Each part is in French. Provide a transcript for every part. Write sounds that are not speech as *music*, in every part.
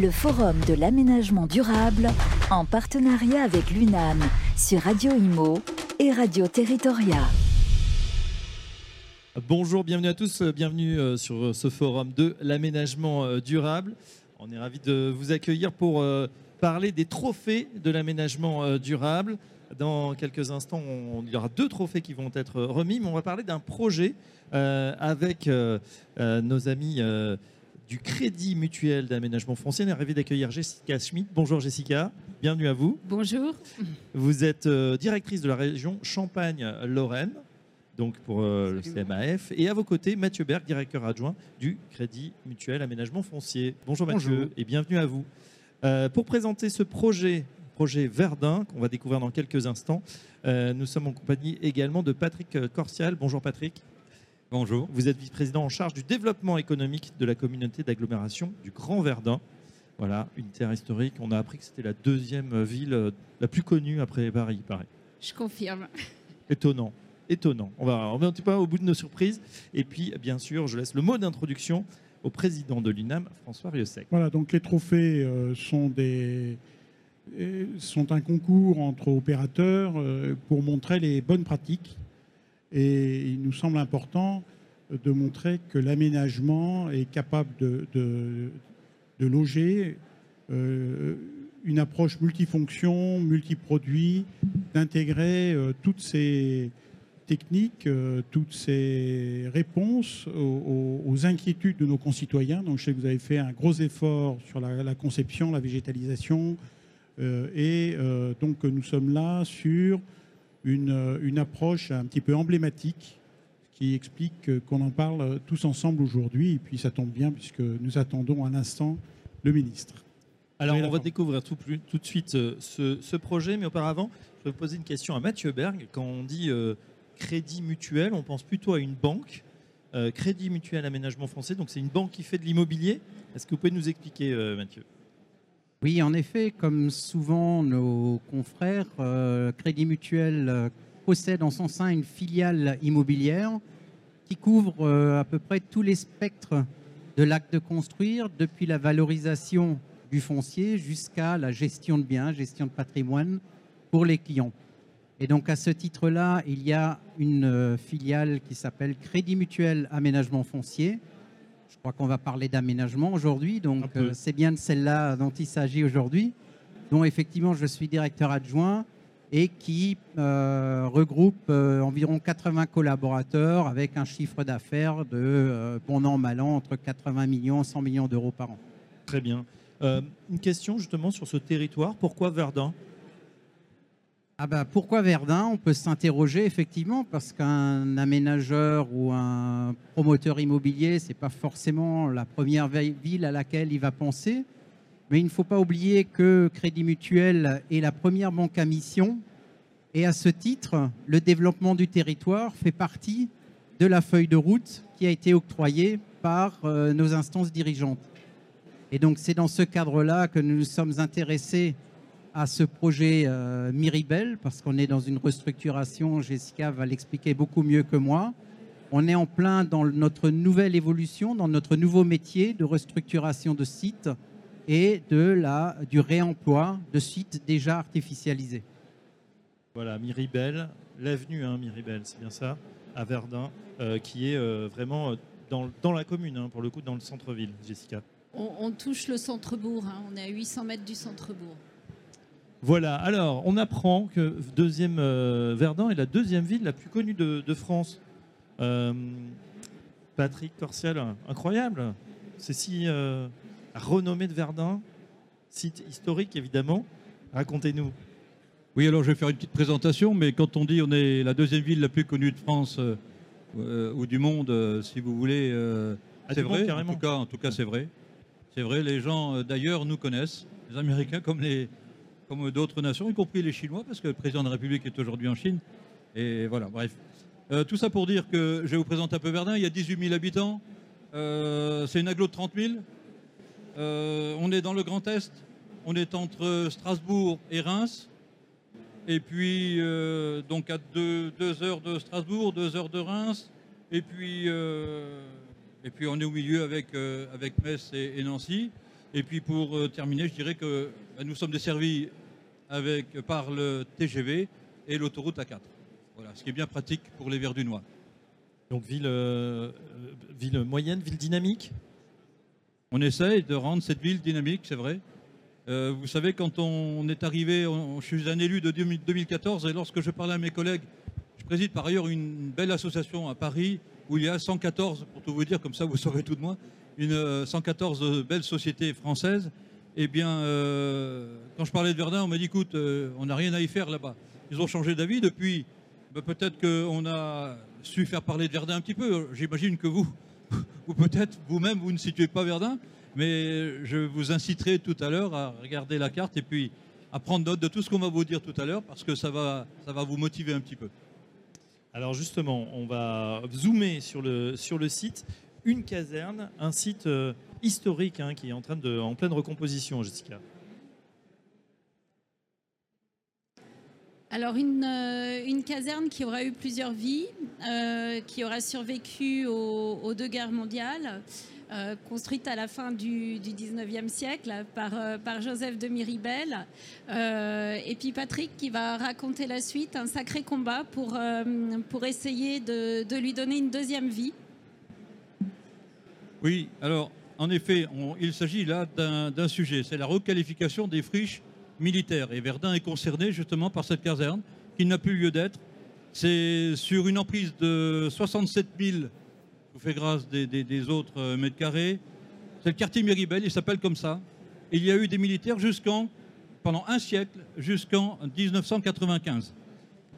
le Forum de l'aménagement durable en partenariat avec l'UNAM sur Radio Imo et Radio Territoria. Bonjour, bienvenue à tous, bienvenue euh, sur ce forum de l'aménagement euh, durable. On est ravis de vous accueillir pour euh, parler des trophées de l'aménagement durable. Dans quelques instants, il y aura deux trophées qui vont être remis, mais on va parler d'un projet avec nos amis du Crédit Mutuel d'Aménagement Foncier. On est ravi d'accueillir Jessica Schmidt. Bonjour Jessica, bienvenue à vous. Bonjour. Vous êtes euh, directrice de la région Champagne-Lorraine, donc pour euh, le CMAF. Et à vos côtés, Mathieu Berg, directeur adjoint du Crédit Mutuel Aménagement Foncier. Bonjour Mathieu et bienvenue à vous. Euh, pour présenter ce projet, projet Verdun, qu'on va découvrir dans quelques instants, nous sommes en compagnie également de Patrick Corsial. Bonjour Patrick. Bonjour. Vous êtes vice-président en charge du développement économique de la communauté d'agglomération du Grand Verdun. Voilà, une terre historique. On a appris que c'était la deuxième ville euh, la plus connue après Paris, il paraît. Je confirme. Étonnant. Étonnant. On va revenir un petit peu au bout de nos surprises. Et puis, bien sûr, je laisse le mot d'introduction au président de l'UNAM, François Riosec. Voilà, donc les trophées euh, sont, des, euh, sont un concours entre opérateurs pour montrer les bonnes pratiques et il nous semble important de montrer que l'aménagement est capable de, loger euh, une approche multifonction, multiproduit, d'intégrer euh, toutes ces techniques, euh, toutes ces réponses aux, inquiétudes de nos concitoyens. Donc je sais que vous avez fait un gros effort sur la, conception, la végétalisation, et donc nous sommes là sur euh, une, approche un petit peu emblématique qui explique qu'on en parle tous ensemble aujourd'hui. Et puis ça tombe bien puisque nous attendons un instant le ministre. Alors on va découvrir tout, tout, de suite euh, ce, projet, mais auparavant, je vais poser une question à Mathieu Berg. Quand on dit euh, crédit mutuel, on pense plutôt à une banque. crédit mutuel aménagement français, donc c'est une banque qui fait de l'immobilier. Est-ce que vous pouvez nous expliquer, Mathieu? Oui, en effet, comme souvent nos confrères, euh, Crédit Mutuel euh, possède en son sein une filiale immobilière qui couvre euh, à peu près tous les spectres de l'acte de construire, depuis la valorisation du foncier jusqu'à la gestion de biens, gestion de patrimoine pour les clients. Et donc à ce titre-là, il y a une filiale qui s'appelle Crédit Mutuel Aménagement Foncier, je crois qu'on va parler d'aménagement aujourd'hui, donc euh, c'est bien de celle-là dont il s'agit aujourd'hui, dont effectivement je suis directeur adjoint et qui euh, regroupe euh, environ 80 collaborateurs avec un chiffre d'affaires de, bon an, mal an, entre 80 millions et 100 millions d'euros par an. Très bien. une question justement sur ce territoire. Pourquoi Verdun? Ah bah, pourquoi Verdun? On peut s'interroger effectivement parce qu'un aménageur ou un promoteur immobilier, c'est pas forcément la première ville à laquelle il va penser. Mais il ne faut pas oublier que Crédit Mutuel est la première banque à mission et à ce titre, le développement du territoire fait partie de la feuille de route qui a été octroyée par euh, nos instances dirigeantes. Et donc c'est dans ce cadre-là que nous nous sommes intéressés à ce projet euh, Miribel, parce qu'on est dans une restructuration, Jessica va l'expliquer beaucoup mieux que moi. On est en plein dans notre nouvelle évolution, dans notre nouveau métier de restructuration de sites et de la, du réemploi de sites déjà artificialisés. Voilà, Miribel, l'avenue hein, Miribel, c'est bien ça, à Verdun, euh, qui est euh, vraiment dans, dans, la commune, hein, pour le coup, dans le centre-ville, Jessica. On, touche le centre-bourg, hein, on est à 800 mètres du centre-bourg. Voilà, alors on apprend que deuxième, euh, Verdun est la deuxième ville la plus connue de, France. Euh, Patrick Corsial, incroyable. C'est si euh, renommé de Verdun, site historique évidemment. Racontez-nous. Oui, alors je vais faire une petite présentation, mais quand on dit on est la deuxième ville la plus connue de France ou du monde, si vous voulez, ah, c'est vrai. En tout cas, en tout cas, c'est vrai. C'est vrai. Les gens d'ailleurs nous connaissent, les Américains comme les comme d'autres nations, y compris les Chinois, parce que le président de la République est aujourd'hui en Chine. Et voilà, bref. Euh, tout ça pour dire que je vous présenter un peu Verdun. Il y a 18 000 habitants. Euh, c'est une aglo de 30 000. Euh, on est dans le Grand Est. On est entre Strasbourg et Reims. Et puis, donc à 2 heures de Strasbourg, 2 heures de Reims. Et puis, et puis on est au milieu avec, avec Metz et Nancy. Et puis pour terminer, je dirais que nous sommes desservis avec, par le TGV et l'autoroute A4. Voilà, ce qui est bien pratique pour les Verdunois. Donc ville, euh, ville moyenne, ville dynamique? On essaye de rendre cette ville dynamique, c'est vrai. Euh, vous savez, quand on est arrivé, je suis un élu de 2014 et lorsque je parlais à mes collègues, je préside par ailleurs une belle association à Paris où il y a 114, pour tout vous dire, comme ça vous saurez tout de moi, une 114 euh, belles sociétés françaises. Eh bien, euh, quand je parlais de Verdun, on m'a dit écoute, on n'a rien à y faire là-bas. Ils ont changé d'avis depuis. Ben, peut-être qu'on a su faire parler de Verdun un petit peu. J'imagine que vous, *laughs* ou peut-être vous-même, vous ne situez pas Verdun. Mais je vous inciterai tout à l'heure à regarder la carte et puis à prendre note de tout ce qu'on va vous dire tout à l'heure parce que ça va, ça va vous motiver un petit peu. Alors justement, on va zoomer sur le, sur le site. Une caserne, un site euh, historique hein, qui est en, train de, en pleine recomposition, Jessica. Alors une, euh, une, caserne qui aura eu plusieurs vies, euh, qui aura survécu aux deux guerres mondiales, euh, construite à la fin du, du 19e siècle par, euh, par Joseph de Miribel. Euh, et puis Patrick qui va raconter la suite, un sacré combat pour, pour essayer de, de, lui donner une deuxième vie. Oui, alors en effet, il s'agit là d'un sujet, c'est la requalification des friches militaires. Et Verdun est concerné justement par cette caserne qui n'a plus lieu d'être. C'est sur une emprise de 67 000 vous fais grâce des, autres euh, mètres carrés. C'est le quartier Miribel, il s'appelle comme ça. il y a eu des militaires jusqu'en, pendant un siècle, jusqu'en 1995.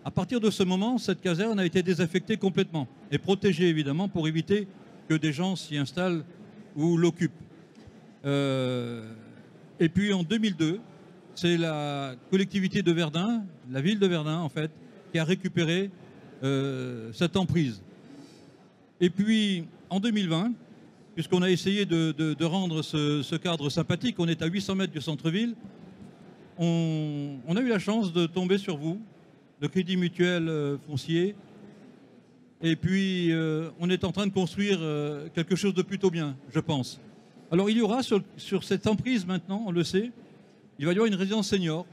À partir de ce moment, cette caserne a été désaffectée complètement et protégée évidemment pour éviter que des gens s'y installent ou l'occupent. Euh, et puis en 2002, c'est la collectivité de Verdun, la ville de Verdun en fait, qui a récupéré euh, cette emprise. Et puis, en 2020, puisqu'on a essayé de, rendre ce, cadre sympathique, on est à 800 mètres du centre-ville, on, a eu la chance de tomber sur vous, le Crédit Mutuel euh, Foncier, et puis euh, on est en train de construire euh, quelque chose de plutôt bien, je pense. Alors il y aura sur, cette emprise maintenant, on le sait, il va y avoir une résidence senior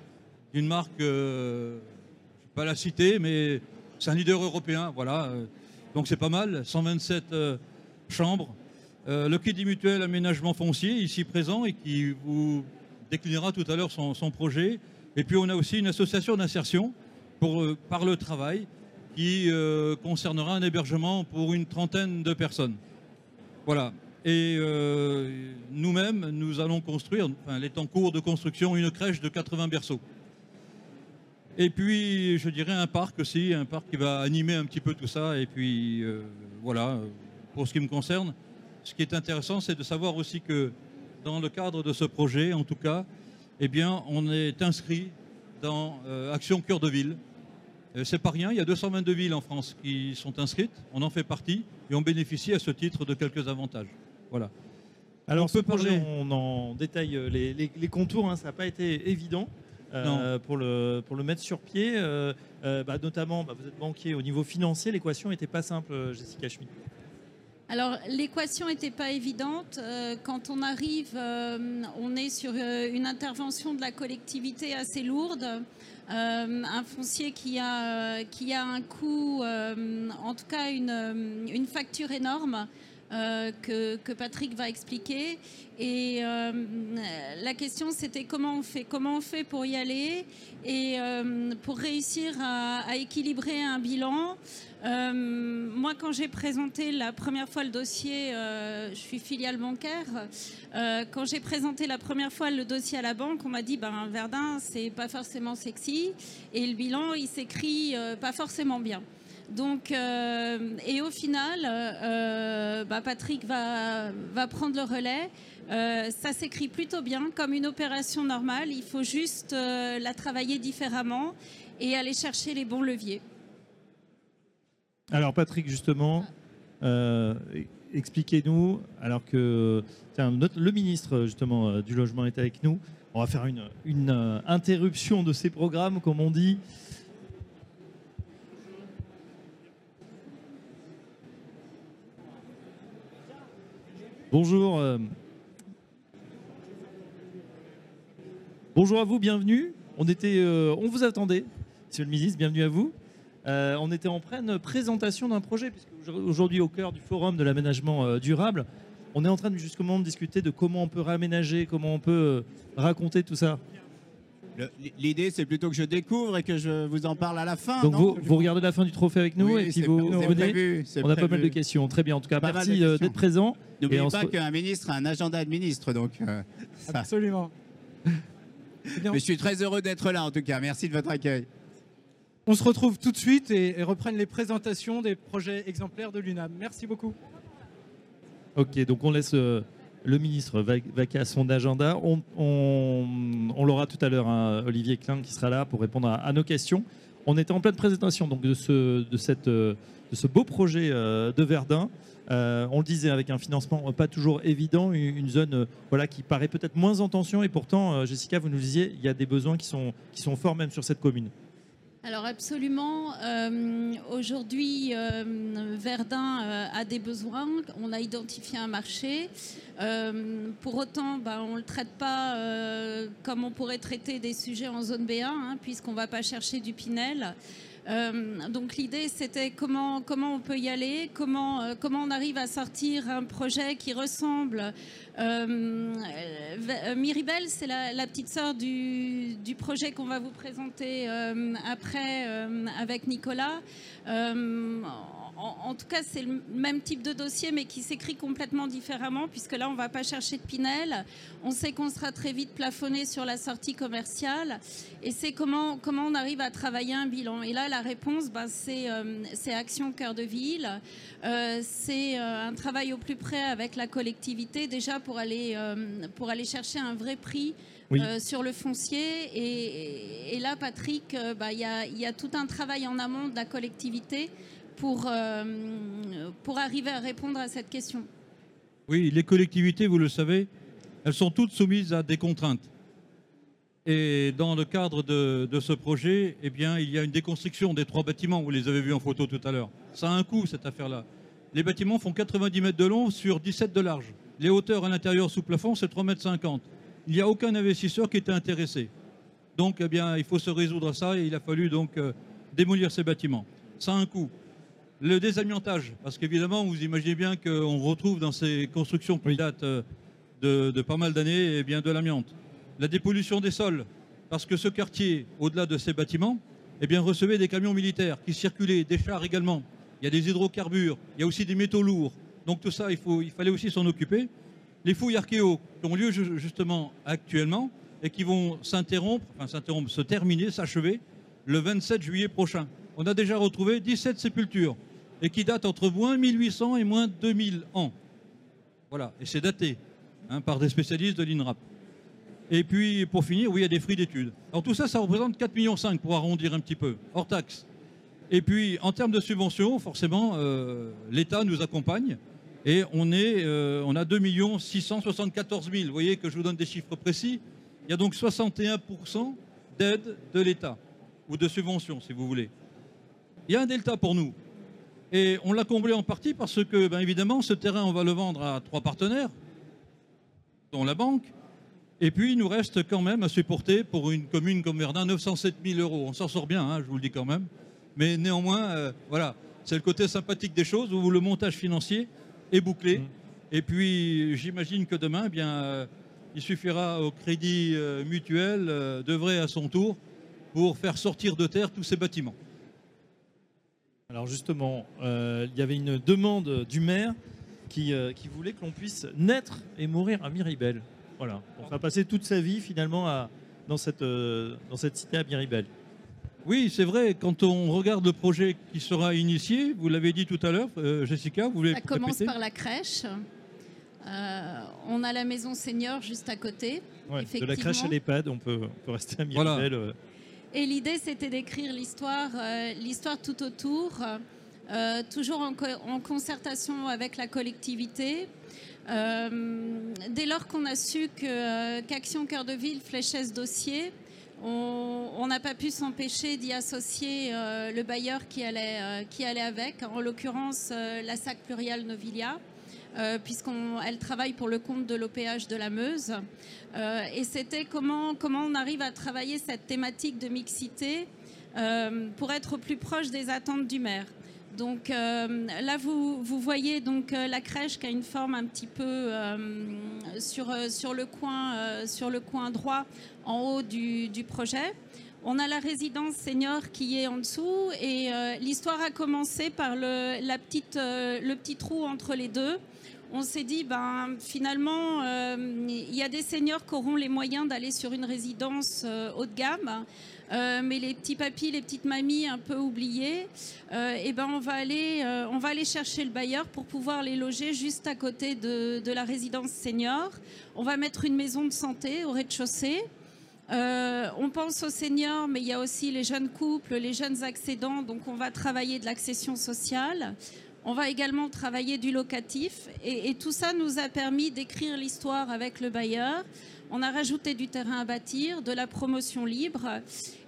d'une marque, je ne vais pas la citer, mais c'est un leader européen, voilà donc c'est pas mal, 127 euh, chambres. Euh, le Crédit Mutuel Aménagement Foncier, ici présent, et qui vous déclinera tout à l'heure son, projet. Et puis on a aussi une association d'insertion euh, par le travail qui concernera un hébergement pour une trentaine de personnes. Voilà. Et nous-mêmes, nous allons construire, enfin, elle est en cours de construction, une crèche de 80 berceaux. Et puis, je dirais un parc aussi, un parc qui va animer un petit peu tout ça. Et puis, euh, voilà, pour ce qui me concerne, ce qui est intéressant, c'est de savoir aussi que dans le cadre de ce projet, en tout cas, eh bien, on est inscrit dans euh, Action Cœur de Ville. Euh, c'est pas rien, il y a 222 villes en France qui sont inscrites, on en fait partie et on bénéficie à ce titre de quelques avantages. Voilà. Alors, on ce projet, on en détaille les, contours, hein, ça n'a pas été évident. Euh, pour, le, pour le mettre sur pied. Euh, euh, bah, notamment, bah, vous êtes banquier au niveau financier, l'équation n'était pas simple, Jessica Schmidt. Alors l'équation n'était pas évidente. quand on arrive, on est sur une intervention de la collectivité assez lourde. Un foncier qui a, qui a un coût, en tout cas une, une facture énorme. Euh, que, Patrick va expliquer. Et euh, la question, c'était comment on fait, comment on fait pour y aller et euh, pour réussir à, équilibrer un bilan. moi, quand j'ai présenté la première fois le dossier, je suis filiale bancaire. quand j'ai présenté la première fois le dossier à la banque, on m'a dit ben Verdun, c'est pas forcément sexy et le bilan, il s'écrit pas forcément bien. Donc, euh, et au final, euh, bah, Patrick va, va, prendre le relais. Euh, ça s'écrit plutôt bien, comme une opération normale. Il faut juste la travailler différemment et aller chercher les bons leviers. Alors Patrick, justement, expliquez-nous, alors que le ministre justement du logement est avec nous, on va faire une, une interruption de ces programmes, comme on dit. Bonjour. Euh, Bonjour à vous, bienvenue. On, était, euh, on vous attendait, monsieur le ministre, bienvenue à vous. Euh, on était en pleine présentation d'un projet, puisque aujourd'hui, au cœur du forum de l'aménagement durable, on est en train de, justement de discuter de comment on peut réaménager, comment on peut raconter tout ça. L'idée, c'est plutôt que je découvre et que je vous en parle à la fin. Donc vous, regardez la fin du trophée avec nous et puis vous venez. on a pas mal de questions. Très bien. En tout cas, merci d'être présent. N'oubliez pas qu'un ministre a un agenda de ministre, donc. Absolument. *laughs* Mais je suis très heureux d'être là en tout cas. Merci de votre accueil. On se retrouve tout de suite et, reprennent les présentations des projets exemplaires de l'UNAM. Merci beaucoup. Ok, donc on laisse euh, le ministre vaquer à son agenda. On, on, l'aura tout à l'heure, hein, Olivier Klein, qui sera là pour répondre à, nos questions. On était en pleine présentation donc, de, ce, de, cette, euh, de ce beau projet euh, de Verdun. Euh, on le disait avec un financement pas toujours évident, une, zone voilà, qui paraît peut-être moins en tension et pourtant, Jessica, vous nous disiez, il y a des besoins qui sont forts même sur cette commune. Alors absolument, aujourd'hui Verdun a des besoins, on a identifié un marché, pour autant ben, on ne le traite pas comme on pourrait traiter des sujets en zone B1, hein, puisqu'on ne va pas chercher du Pinel. Euh, donc l'idée c'était comment, comment on peut y aller, comment, euh, comment on arrive à sortir un projet qui ressemble. Euh, Miribel, c'est la, petite sœur du, projet qu'on va vous présenter après avec Nicolas en, tout cas, c'est le même type de dossier, mais qui s'écrit complètement différemment, puisque là, on ne va pas chercher de Pinel. On sait qu'on sera très vite plafonné sur la sortie commerciale. Et c'est comment, comment on arrive à travailler un bilan. Et là, la réponse, ben, c'est euh, Action Cœur de Ville. Euh, c'est euh, un travail au plus près avec la collectivité, déjà pour aller, pour aller chercher un vrai prix. sur le foncier. Et, là, Patrick, ben, il y, y, a tout un travail en amont de la collectivité pour, euh, pour arriver à répondre à cette question Oui, les collectivités, vous le savez, elles sont toutes soumises à des contraintes. Et dans le cadre de, de, ce projet, eh bien, il y a une déconstruction des trois bâtiments. Vous les avez vus en photo tout à l'heure. Ça a un coût, cette affaire-là. Les bâtiments font 90 mètres de long sur 17 de large. Les hauteurs à l'intérieur sous plafond, c'est 3,50 mètres. Il n'y a aucun investisseur qui était intéressé. Donc, eh bien, il faut se résoudre à ça et il a fallu donc euh, démolir ces bâtiments. Ça a un coût. Le désamiantage, parce qu'évidemment, vous imaginez bien qu'on retrouve dans ces constructions qui datent euh, de, pas mal d'années eh bien de l'amiante. La dépollution des sols, parce que ce quartier, au-delà de ces bâtiments, eh bien, recevait des camions militaires qui circulaient, des chars également. Il y a des hydrocarbures, il y a aussi des métaux lourds. Donc tout ça, il, fallait aussi s'en occuper. Les fouilles archéo qui ont lieu justement actuellement et qui vont s'interrompre, se terminer, s'achever le 27 juillet prochain. On a déjà retrouvé 17 sépultures et qui date entre moins 1800 et moins 2000 ans. Voilà, et c'est daté hein, par des spécialistes de l'INRAP. Et puis, pour finir, oui, il y a des fruits d'études. Alors tout ça, ça représente 4,5 millions pour arrondir un petit peu, hors taxe. Et puis, en termes de subventions, forcément, euh, l'État nous accompagne. Et on, est, euh, on a 2 674 000. Vous voyez que je vous donne des chiffres précis. Il y a donc 61% d'aide de l'État, ou de subventions, si vous voulez. Il y a un delta pour nous. Et on l'a comblé en partie parce que, ben évidemment, ce terrain, on va le vendre à trois partenaires, dont la banque. Et puis, il nous reste quand même à supporter pour une commune comme Verdun 907 000 euros. On s'en sort bien, hein, je vous le dis quand même. Mais néanmoins, euh, voilà, c'est le côté sympathique des choses où le montage financier est bouclé. Mmh. Et puis, j'imagine que demain, eh bien, euh, il suffira au crédit euh, mutuel d'œuvrer à son tour pour faire sortir de terre tous ces bâtiments. Alors justement, euh, il y avait une demande du maire qui, euh, qui voulait que l'on puisse naître et mourir à Miribel. Voilà, on va passer toute sa vie finalement à, dans, cette, euh, dans cette cité à Miribel. Oui, c'est vrai, quand on regarde le projet qui sera initié, vous l'avez dit tout à l'heure, Jessica, vous voulez Ça commence par la crèche. on a la maison senior juste à côté. de la crèche à l'EHPAD, on peut, peut, rester à Miribel. Et l'idée, c'était d'écrire l'histoire, euh, l'histoire tout autour, euh, toujours en, concertation avec la collectivité. Euh, dès lors qu'on a su que, qu'Action Cœur de Ville fléchait ce dossier, on n'a pas pu s'empêcher d'y associer le bailleur qui allait, qui allait avec, en l'occurrence la SAC Plurial Novilia. puisqu'elle travaille pour le compte de l'OPH de la Meuse. et c'était comment, comment on arrive à travailler cette thématique de mixité pour être plus proche des attentes du maire. Donc là, vous, voyez donc la crèche qui a une forme un petit peu sur, sur, le coin, sur le coin droit en haut du, du projet. On a la résidence senior qui est en dessous et euh, l'histoire a commencé par le, la petite, euh, le petit trou entre les deux. On s'est dit, ben, finalement, euh, il y a des seniors qui auront les moyens d'aller sur une résidence haut de gamme. mais les petits papis, les petites mamies un peu oubliées, et ben on va aller, on va aller chercher le bailleur pour pouvoir les loger juste à côté de, la résidence senior. On va mettre une maison de santé au rez-de-chaussée. Euh, on pense aux seniors, mais il y a aussi les jeunes couples, les jeunes accédants. Donc, on va travailler de l'accession sociale. On va également travailler du locatif. Et, tout ça nous a permis d'écrire l'histoire avec le bailleur. On a rajouté du terrain à bâtir, de la promotion libre.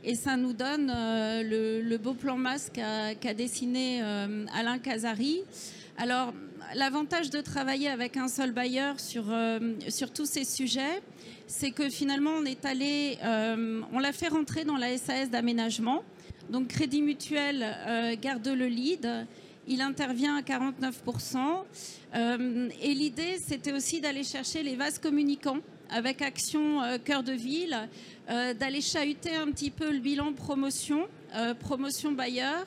Et ça nous donne euh, le, beau plan masque qu'a dessiné euh, Alain Casari. Alors, l'avantage de travailler avec un seul bailleur sur, sur tous ces sujets, c'est que finalement, on est allé, euh, on l'a fait rentrer dans la SAS d'aménagement. Donc, Crédit Mutuel euh, garde le lead. Il intervient à 49%. Euh, et l'idée, c'était aussi d'aller chercher les vases communicants avec Action Cœur de Ville, d'aller chahuter un petit peu le bilan promotion, promotion bailleur,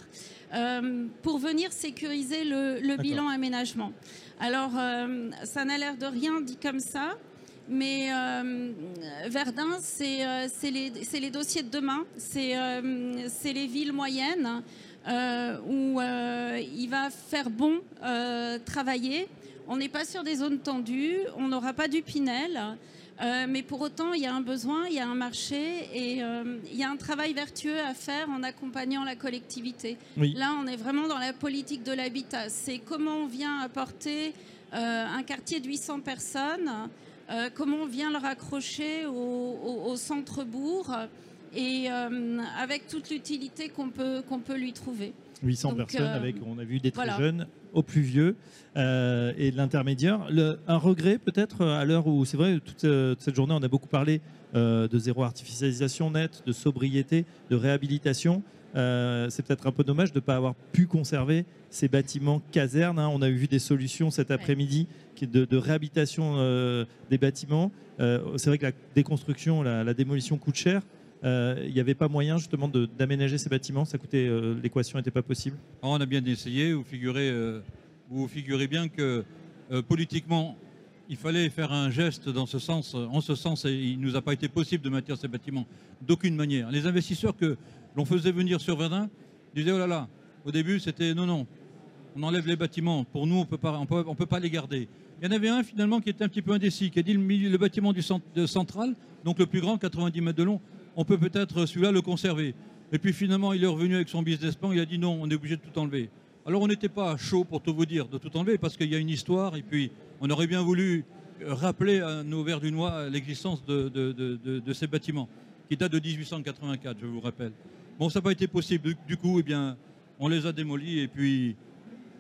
pour venir sécuriser le bilan aménagement. Alors, ça n'a l'air de rien dit comme ça, mais euh, Verdun, euh, c'est les, dossiers de demain, c'est euh, les villes moyennes où il va faire bon travailler. On n'est pas sur des zones tendues, on n'aura pas du Pinel. mais pour autant, il y a un besoin, il y a un marché et il y a un travail vertueux à faire en accompagnant la collectivité. Là, on est vraiment dans la politique de l'habitat. C'est comment on vient apporter un quartier de 800 personnes euh, comment on vient le raccrocher au, centre-bourg et euh, avec toute l'utilité qu'on peut, qu'on peut lui trouver. 800 personnes, euh, avec, on a vu des très jeunes aux plus vieux et de l'intermédiaire. Un regret peut-être à l'heure où, c'est vrai, toute, cette journée, on a beaucoup parlé de zéro artificialisation nette, de sobriété, de réhabilitation. c'est peut-être un peu dommage de ne pas avoir pu conserver ces bâtiments casernes. Hein. On a vu des solutions cet après-midi de, réhabilitation euh, des bâtiments. Euh, c'est vrai que la déconstruction, la, démolition coûte cher. Euh, il n'y avait pas moyen justement d'aménager ces bâtiments? Ça coûtait, l'équation n'était pas possible? On a bien essayé. Vous figurez, vous figurez bien que politiquement, il fallait faire un geste dans ce sens, en ce sens, il ne nous a pas été possible de maintenir ces bâtiments d'aucune manière. Les investisseurs que l'on faisait venir sur Verdun disaient oh là là, au début c'était non non, on enlève les bâtiments. Pour nous, on peut pas, on peut pas les garder. Il y en avait un finalement qui était un petit peu indécis, qui a dit le, le bâtiment du central, donc le plus grand, 90 mètres de long, on peut peut-être celui-là le conserver. Et puis finalement, il est revenu avec son business plan, il a dit non, on est obligé de tout enlever. Alors on n'était pas chaud pour tout vous dire de tout enlever parce qu'il y a une histoire et puis on aurait bien voulu rappeler à nos Verdunois l'existence de, de, ces bâtiments qui datent de 1884, je vous rappelle. Bon, ça n'a pas été possible. Du coup, eh bien, on les a démolis et puis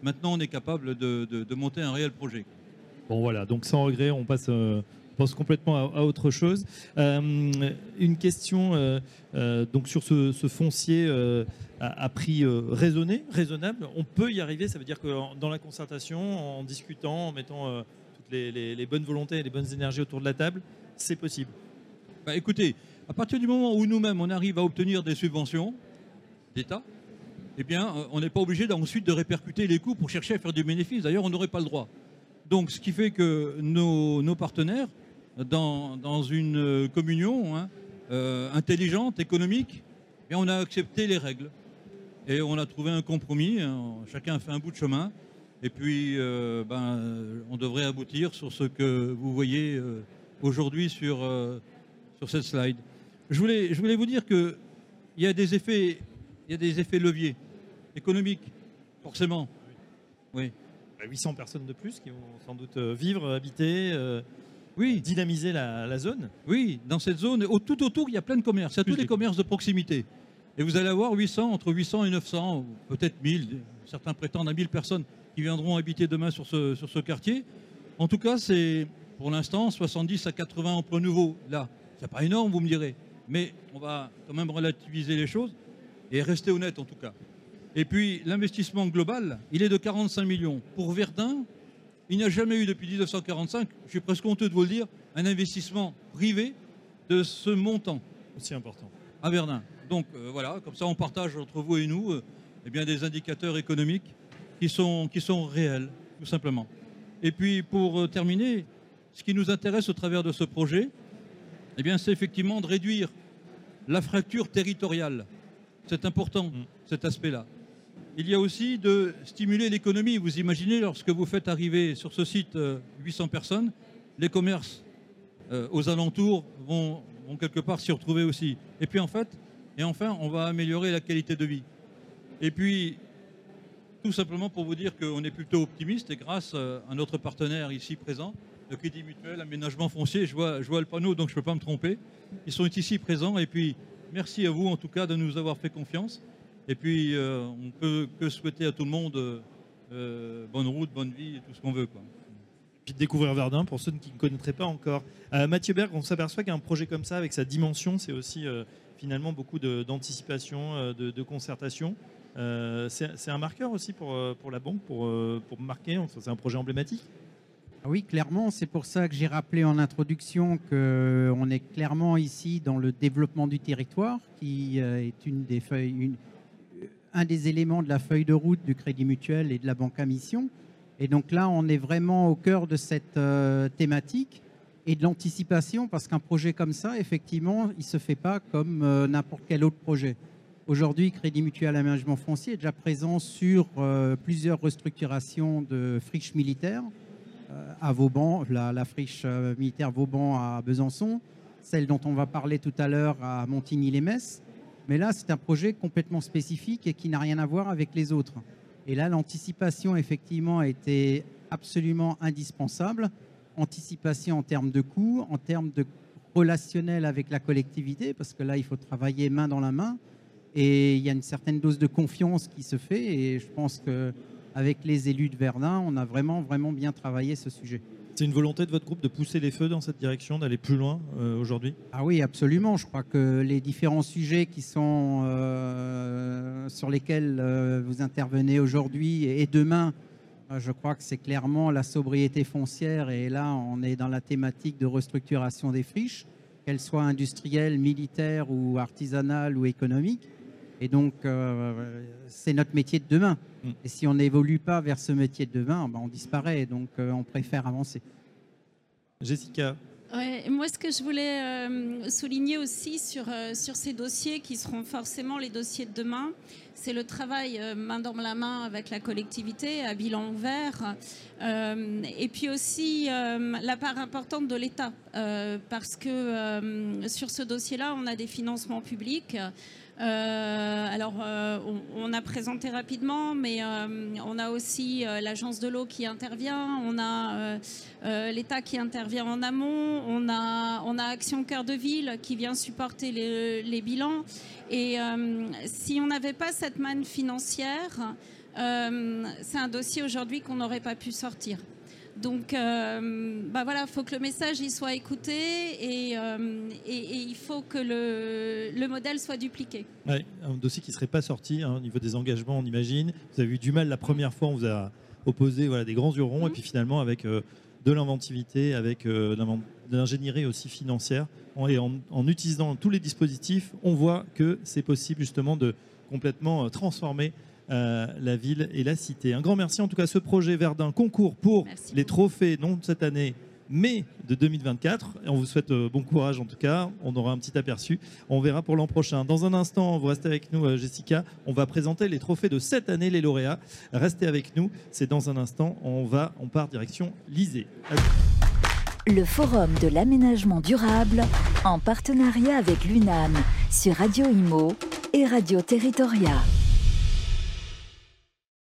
maintenant on est capable de monter un réel projet. Bon voilà, donc sans regret, on passe, euh, complètement à, autre chose. Euh, une question euh, donc sur ce, foncier à, prix raisonné, raisonnable. On peut y arriver, ça veut dire que dans la concertation, en discutant, en mettant toutes les, bonnes volontés et les bonnes énergies autour de la table, c'est possible. Bah, écoutez, à partir du moment où nous-mêmes on arrive à obtenir des subventions d'État, eh bien, on n'est pas obligé ensuite de répercuter les coûts pour chercher à faire du bénéfice. D'ailleurs, on n'aurait pas le droit. Donc, ce qui fait que nos, partenaires, dans, une communion hein, euh, intelligente, économique, eh on a accepté les règles. Et on a trouvé un compromis, hein. chacun a fait un bout de chemin. Et puis, euh, ben, on devrait aboutir sur ce que vous voyez euh, aujourd'hui sur, sur cette slide. Je voulais, je voulais vous dire qu'il y, a des effets, il y a des effets leviers économiques, forcément. Oui. 800 personnes de plus qui vont sans doute euh, vivre, habiter, euh, oui. dynamiser la, zone. Oui, dans cette zone, tout autour, il y a plein de commerces. Il y a tous les commerces de proximité. Et vous allez avoir 800, entre 800 et 900, peut-être 1000, certains prétendent à 1000 personnes qui viendront habiter demain sur ce, sur ce quartier. En tout cas, c'est pour l'instant 70 à 80 emplois nouveaux. Là, c'est pas énorme, vous me direz. Mais on va quand même relativiser les choses et rester honnête en tout cas. Et puis l'investissement global, il est de 45 millions. Pour Verdun, il n'y a jamais eu depuis 1945, je suis presque honteux de vous le dire, un investissement privé de ce montant. Aussi important. À Verdun. Donc euh, voilà, comme ça on partage entre vous et nous euh, eh bien, des indicateurs économiques qui sont, qui sont réels, tout simplement. Et puis pour euh, terminer, ce qui nous intéresse au travers de ce projet, eh bien, c'est effectivement de réduire la fracture territoriale. C'est important, mm. cet aspect-là. Il y a aussi de stimuler l'économie. Vous imaginez, lorsque vous faites arriver sur ce site 800 personnes, les commerces aux alentours vont, quelque part s'y retrouver aussi. Et puis en fait, et enfin, on va améliorer la qualité de vie. Et puis, tout simplement pour vous dire qu'on est plutôt optimiste et grâce euh, à notre partenaire ici présent, le Crédit Mutuel, Aménagement Foncier, je je vois le panneau donc je ne peux pas me tromper. Ils sont ici présents et puis merci à vous en tout cas de nous avoir fait confiance. Et puis euh, on ne peut que souhaiter à tout le monde euh, bonne route, bonne vie et tout ce qu'on veut. Quoi. Puis de découvrir Verdun pour ceux qui ne connaîtraient pas encore. Mathieu Berg, on s'aperçoit qu'un projet comme ça, avec sa dimension, c'est aussi finalement beaucoup d'anticipation, euh, de, de, concertation. Euh, c'est un marqueur aussi pour, euh, pour la banque, pour, pour marquer, c'est un projet emblématique ah oui, clairement, c'est pour ça que j'ai rappelé en introduction qu'on est clairement ici dans le développement du territoire, qui est une des feuilles, une, un des éléments de la feuille de route du Crédit Mutuel et de la Banque à Mission. Et donc là, on est vraiment au cœur de cette thématique et de l'anticipation, parce qu'un projet comme ça, effectivement, il ne se fait pas comme euh, n'importe quel autre projet. Aujourd'hui, Crédit Mutuel Aménagement Foncier est déjà présent sur euh, plusieurs restructurations de friches militaires euh, à Vauban, la, la friche militaire Vauban à Besançon, celle dont on va parler tout à l'heure à Montigny-les-Messes. Mais là, c'est un projet complètement spécifique et qui n'a rien à voir avec les autres. Et là, l'anticipation, effectivement, a été absolument indispensable anticipation en termes de coûts, en termes de relationnel avec la collectivité, parce que là, il faut travailler main dans la main. Et il y a une certaine dose de confiance qui se fait. Et je pense qu'avec les élus de Verdun, on a vraiment, vraiment bien travaillé ce sujet. C'est une volonté de votre groupe de pousser les feux dans cette direction, d'aller plus loin euh, aujourd'hui? Ah oui, absolument. Je crois que les différents sujets euh, sur lesquels euh, vous intervenez aujourd'hui et demain je crois que c'est clairement la sobriété foncière et là, on est dans la thématique de restructuration des friches, qu'elles soient industrielles, militaires ou artisanales ou économiques. Et donc, euh, c'est notre métier de demain. Mm. Et si on n'évolue pas vers ce métier de demain, ben, on disparaît. Donc, euh, on préfère avancer. Jessica, moi, ce que je voulais euh, souligner aussi sur, euh, sur ces dossiers qui seront forcément les dossiers de demain, c'est le travail euh, main dans la main avec la collectivité à bilan vert, et puis aussi la part importante de l'État, parce que sur ce dossier-là, on a des financements publics. Euh, alors, euh, on, a présenté rapidement, mais euh, on a aussi l'agence de l'eau qui intervient, on a l'État qui intervient en amont, on a, on Action Cœur de Ville qui vient supporter les bilans. Et si on n'avait pas cette manne financière, c'est un dossier aujourd'hui qu'on n'aurait pas pu sortir. Donc, euh, bah voilà, il faut que le message y soit écouté et, euh, il faut que le, modèle soit dupliqué. un dossier qui ne serait pas sorti hein, au niveau des engagements, on imagine. Vous avez eu du mal la première fois, on vous a opposé voilà, des grands yeux ronds, et mhm. puis finalement, avec euh, de l'inventivité, avec de l'ingénierie aussi financière, et en, en, utilisant tous les dispositifs, on voit que c'est possible justement de complètement transformer euh, la ville et la cité. Un grand merci en tout cas ce projet Verdun concours pour les trophées non de cette année mais de 2024. Et on vous souhaite euh, bon courage en tout cas. On aura un petit aperçu. On verra pour l'an prochain. Dans un instant, vous restez avec nous, euh, Jessica. On va présenter les trophées de cette année, les lauréats. Restez avec nous. C'est dans un instant. On va, on part direction l'Isée. Le Forum de l'aménagement durable en partenariat avec l'UNAM sur Radio Imo et Radio Territoria.